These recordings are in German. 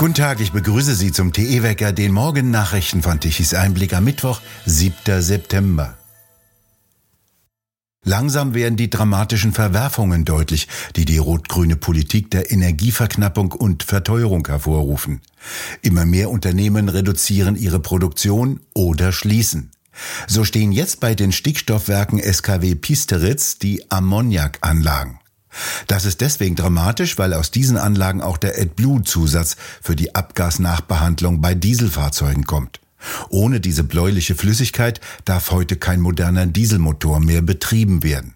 Guten Tag, ich begrüße Sie zum TE-Wecker, den Morgennachrichten von Tichys Einblick am Mittwoch, 7. September. Langsam werden die dramatischen Verwerfungen deutlich, die die rot-grüne Politik der Energieverknappung und Verteuerung hervorrufen. Immer mehr Unternehmen reduzieren ihre Produktion oder schließen. So stehen jetzt bei den Stickstoffwerken SKW Pisteritz die Ammoniakanlagen. Das ist deswegen dramatisch, weil aus diesen Anlagen auch der AdBlue-Zusatz für die Abgasnachbehandlung bei Dieselfahrzeugen kommt. Ohne diese bläuliche Flüssigkeit darf heute kein moderner Dieselmotor mehr betrieben werden.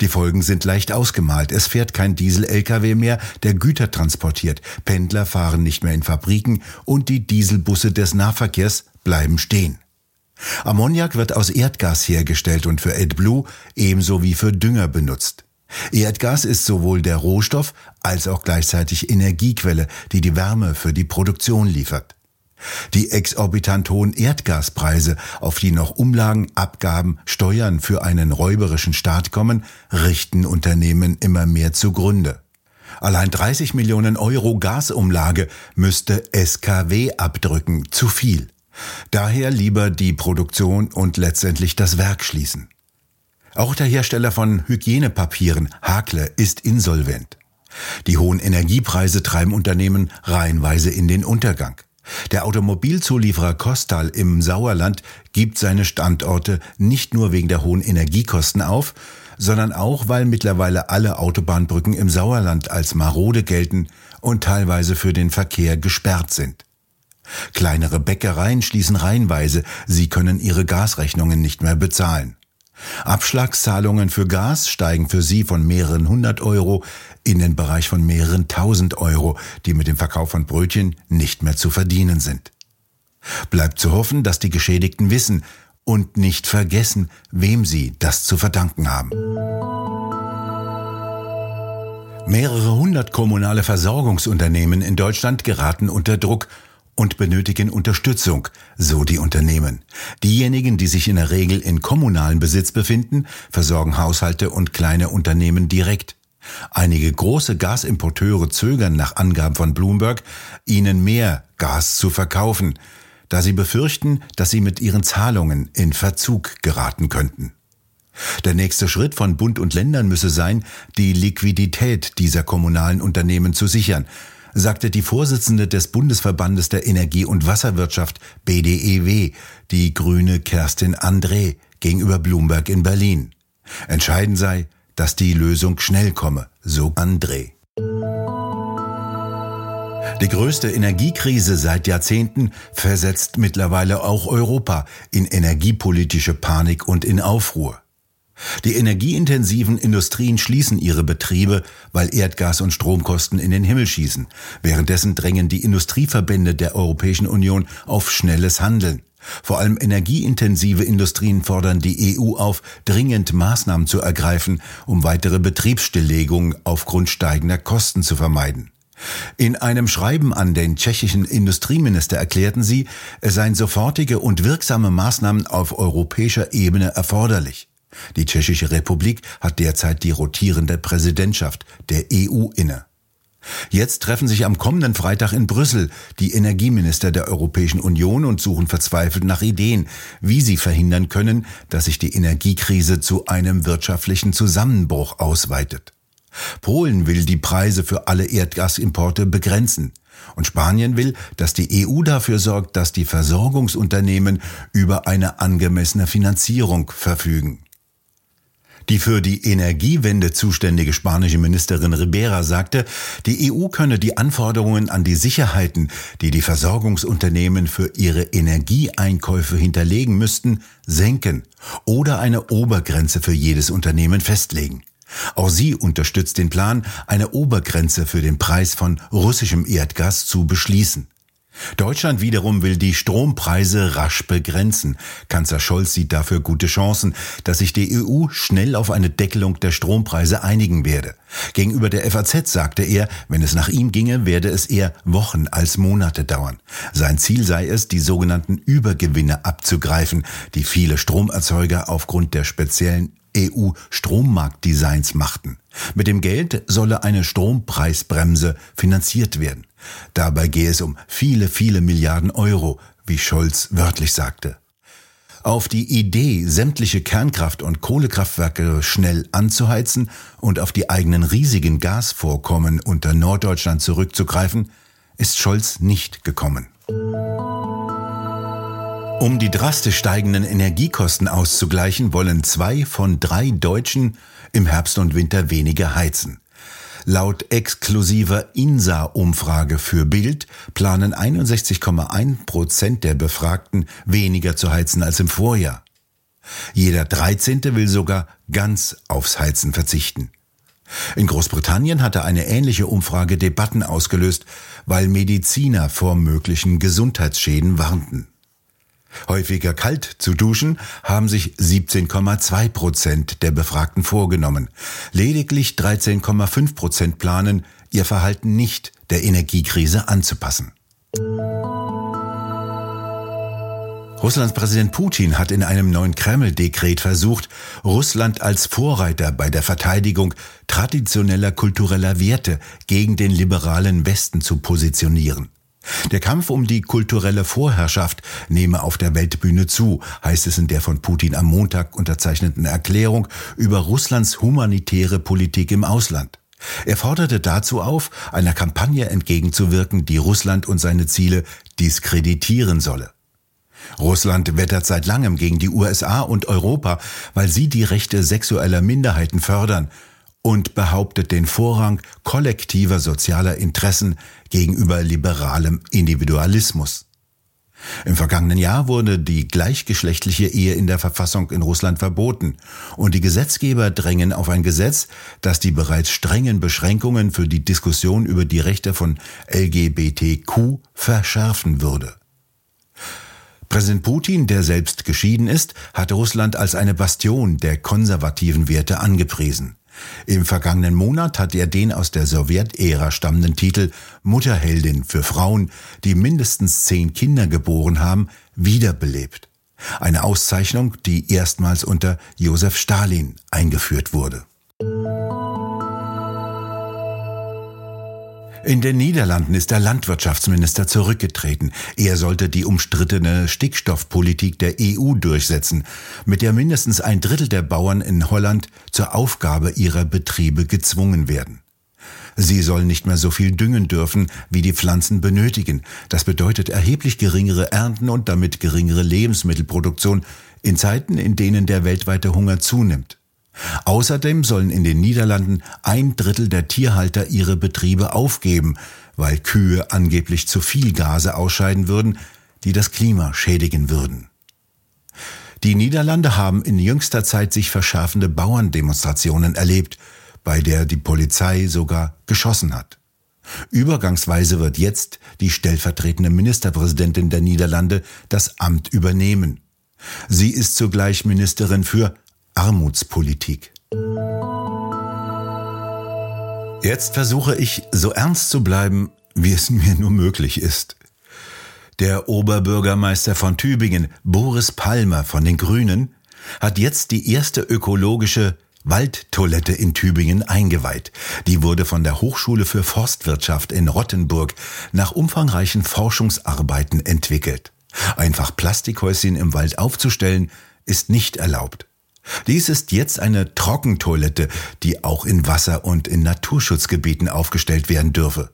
Die Folgen sind leicht ausgemalt. Es fährt kein Diesel-Lkw mehr, der Güter transportiert. Pendler fahren nicht mehr in Fabriken und die Dieselbusse des Nahverkehrs bleiben stehen. Ammoniak wird aus Erdgas hergestellt und für AdBlue ebenso wie für Dünger benutzt. Erdgas ist sowohl der Rohstoff als auch gleichzeitig Energiequelle, die die Wärme für die Produktion liefert. Die exorbitant hohen Erdgaspreise, auf die noch Umlagen, Abgaben, Steuern für einen räuberischen Staat kommen, richten Unternehmen immer mehr zugrunde. Allein 30 Millionen Euro Gasumlage müsste SKW abdrücken, zu viel. Daher lieber die Produktion und letztendlich das Werk schließen. Auch der Hersteller von Hygienepapieren, Hakle, ist insolvent. Die hohen Energiepreise treiben Unternehmen reihenweise in den Untergang. Der Automobilzulieferer Kostal im Sauerland gibt seine Standorte nicht nur wegen der hohen Energiekosten auf, sondern auch, weil mittlerweile alle Autobahnbrücken im Sauerland als marode gelten und teilweise für den Verkehr gesperrt sind. Kleinere Bäckereien schließen reihenweise, sie können ihre Gasrechnungen nicht mehr bezahlen. Abschlagszahlungen für Gas steigen für sie von mehreren hundert Euro in den Bereich von mehreren tausend Euro, die mit dem Verkauf von Brötchen nicht mehr zu verdienen sind. Bleibt zu hoffen, dass die Geschädigten wissen und nicht vergessen, wem sie das zu verdanken haben. Mehrere hundert kommunale Versorgungsunternehmen in Deutschland geraten unter Druck und benötigen Unterstützung, so die Unternehmen. Diejenigen, die sich in der Regel in kommunalen Besitz befinden, versorgen Haushalte und kleine Unternehmen direkt. Einige große Gasimporteure zögern nach Angaben von Bloomberg, ihnen mehr Gas zu verkaufen, da sie befürchten, dass sie mit ihren Zahlungen in Verzug geraten könnten. Der nächste Schritt von Bund und Ländern müsse sein, die Liquidität dieser kommunalen Unternehmen zu sichern, sagte die Vorsitzende des Bundesverbandes der Energie- und Wasserwirtschaft BDEW, die Grüne Kerstin André, gegenüber Bloomberg in Berlin. Entscheidend sei, dass die Lösung schnell komme, so André. Die größte Energiekrise seit Jahrzehnten versetzt mittlerweile auch Europa in energiepolitische Panik und in Aufruhr. Die energieintensiven Industrien schließen ihre Betriebe, weil Erdgas- und Stromkosten in den Himmel schießen. Währenddessen drängen die Industrieverbände der Europäischen Union auf schnelles Handeln. Vor allem energieintensive Industrien fordern die EU auf, dringend Maßnahmen zu ergreifen, um weitere Betriebsstilllegungen aufgrund steigender Kosten zu vermeiden. In einem Schreiben an den tschechischen Industrieminister erklärten sie, es seien sofortige und wirksame Maßnahmen auf europäischer Ebene erforderlich. Die Tschechische Republik hat derzeit die rotierende Präsidentschaft der EU inne. Jetzt treffen sich am kommenden Freitag in Brüssel die Energieminister der Europäischen Union und suchen verzweifelt nach Ideen, wie sie verhindern können, dass sich die Energiekrise zu einem wirtschaftlichen Zusammenbruch ausweitet. Polen will die Preise für alle Erdgasimporte begrenzen. Und Spanien will, dass die EU dafür sorgt, dass die Versorgungsunternehmen über eine angemessene Finanzierung verfügen. Die für die Energiewende zuständige spanische Ministerin Ribera sagte, die EU könne die Anforderungen an die Sicherheiten, die die Versorgungsunternehmen für ihre Energieeinkäufe hinterlegen müssten, senken oder eine Obergrenze für jedes Unternehmen festlegen. Auch sie unterstützt den Plan, eine Obergrenze für den Preis von russischem Erdgas zu beschließen. Deutschland wiederum will die Strompreise rasch begrenzen. Kanzler Scholz sieht dafür gute Chancen, dass sich die EU schnell auf eine Deckelung der Strompreise einigen werde. Gegenüber der FAZ sagte er, wenn es nach ihm ginge, werde es eher Wochen als Monate dauern. Sein Ziel sei es, die sogenannten Übergewinne abzugreifen, die viele Stromerzeuger aufgrund der speziellen EU-Strommarktdesigns machten. Mit dem Geld solle eine Strompreisbremse finanziert werden. Dabei gehe es um viele, viele Milliarden Euro, wie Scholz wörtlich sagte. Auf die Idee, sämtliche Kernkraft- und Kohlekraftwerke schnell anzuheizen und auf die eigenen riesigen Gasvorkommen unter Norddeutschland zurückzugreifen, ist Scholz nicht gekommen. Um die drastisch steigenden Energiekosten auszugleichen, wollen zwei von drei Deutschen im Herbst und Winter weniger heizen. Laut exklusiver INSA-Umfrage für Bild planen 61,1 Prozent der Befragten weniger zu heizen als im Vorjahr. Jeder 13. will sogar ganz aufs Heizen verzichten. In Großbritannien hatte eine ähnliche Umfrage Debatten ausgelöst, weil Mediziner vor möglichen Gesundheitsschäden warnten. Häufiger kalt zu duschen haben sich 17,2 Prozent der Befragten vorgenommen. Lediglich 13,5 Prozent planen, ihr Verhalten nicht der Energiekrise anzupassen. Russlands Präsident Putin hat in einem neuen Kreml-Dekret versucht, Russland als Vorreiter bei der Verteidigung traditioneller kultureller Werte gegen den liberalen Westen zu positionieren. Der Kampf um die kulturelle Vorherrschaft nehme auf der Weltbühne zu, heißt es in der von Putin am Montag unterzeichneten Erklärung über Russlands humanitäre Politik im Ausland. Er forderte dazu auf, einer Kampagne entgegenzuwirken, die Russland und seine Ziele diskreditieren solle. Russland wettert seit langem gegen die USA und Europa, weil sie die Rechte sexueller Minderheiten fördern und behauptet den Vorrang kollektiver sozialer Interessen gegenüber liberalem Individualismus. Im vergangenen Jahr wurde die gleichgeschlechtliche Ehe in der Verfassung in Russland verboten und die Gesetzgeber drängen auf ein Gesetz, das die bereits strengen Beschränkungen für die Diskussion über die Rechte von LGBTQ verschärfen würde. Präsident Putin, der selbst geschieden ist, hat Russland als eine Bastion der konservativen Werte angepriesen. Im vergangenen Monat hat er den aus der Sowjetära stammenden Titel Mutterheldin für Frauen, die mindestens zehn Kinder geboren haben, wiederbelebt. Eine Auszeichnung, die erstmals unter Josef Stalin eingeführt wurde. In den Niederlanden ist der Landwirtschaftsminister zurückgetreten. Er sollte die umstrittene Stickstoffpolitik der EU durchsetzen, mit der mindestens ein Drittel der Bauern in Holland zur Aufgabe ihrer Betriebe gezwungen werden. Sie sollen nicht mehr so viel düngen dürfen, wie die Pflanzen benötigen. Das bedeutet erheblich geringere Ernten und damit geringere Lebensmittelproduktion in Zeiten, in denen der weltweite Hunger zunimmt. Außerdem sollen in den Niederlanden ein Drittel der Tierhalter ihre Betriebe aufgeben, weil Kühe angeblich zu viel Gase ausscheiden würden, die das Klima schädigen würden. Die Niederlande haben in jüngster Zeit sich verschärfende Bauerndemonstrationen erlebt, bei der die Polizei sogar geschossen hat. Übergangsweise wird jetzt die stellvertretende Ministerpräsidentin der Niederlande das Amt übernehmen. Sie ist zugleich Ministerin für Armutspolitik. Jetzt versuche ich, so ernst zu bleiben, wie es mir nur möglich ist. Der Oberbürgermeister von Tübingen, Boris Palmer von den Grünen, hat jetzt die erste ökologische Waldtoilette in Tübingen eingeweiht. Die wurde von der Hochschule für Forstwirtschaft in Rottenburg nach umfangreichen Forschungsarbeiten entwickelt. Einfach Plastikhäuschen im Wald aufzustellen, ist nicht erlaubt. Dies ist jetzt eine Trockentoilette, die auch in Wasser- und in Naturschutzgebieten aufgestellt werden dürfe.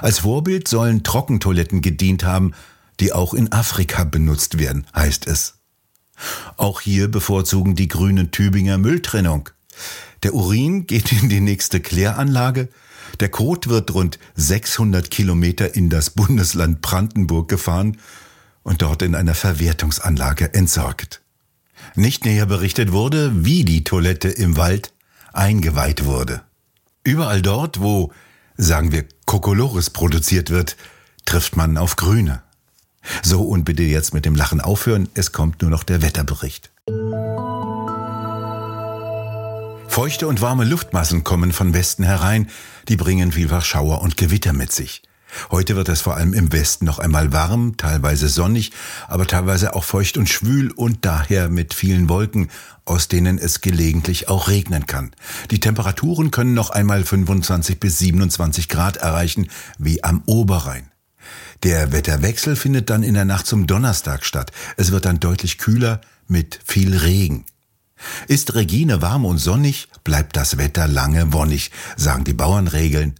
Als Vorbild sollen Trockentoiletten gedient haben, die auch in Afrika benutzt werden, heißt es. Auch hier bevorzugen die grünen Tübinger Mülltrennung. Der Urin geht in die nächste Kläranlage, der Kot wird rund 600 Kilometer in das Bundesland Brandenburg gefahren und dort in einer Verwertungsanlage entsorgt. Nicht näher berichtet wurde, wie die Toilette im Wald eingeweiht wurde. Überall dort, wo, sagen wir, Kokolores produziert wird, trifft man auf Grüne. So und bitte jetzt mit dem Lachen aufhören, es kommt nur noch der Wetterbericht. Feuchte und warme Luftmassen kommen von Westen herein, die bringen vielfach Schauer und Gewitter mit sich. Heute wird es vor allem im Westen noch einmal warm, teilweise sonnig, aber teilweise auch feucht und schwül und daher mit vielen Wolken, aus denen es gelegentlich auch regnen kann. Die Temperaturen können noch einmal 25 bis 27 Grad erreichen, wie am Oberrhein. Der Wetterwechsel findet dann in der Nacht zum Donnerstag statt. Es wird dann deutlich kühler mit viel Regen. Ist Regine warm und sonnig, bleibt das Wetter lange wonnig, sagen die Bauernregeln.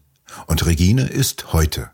Und Regine ist heute.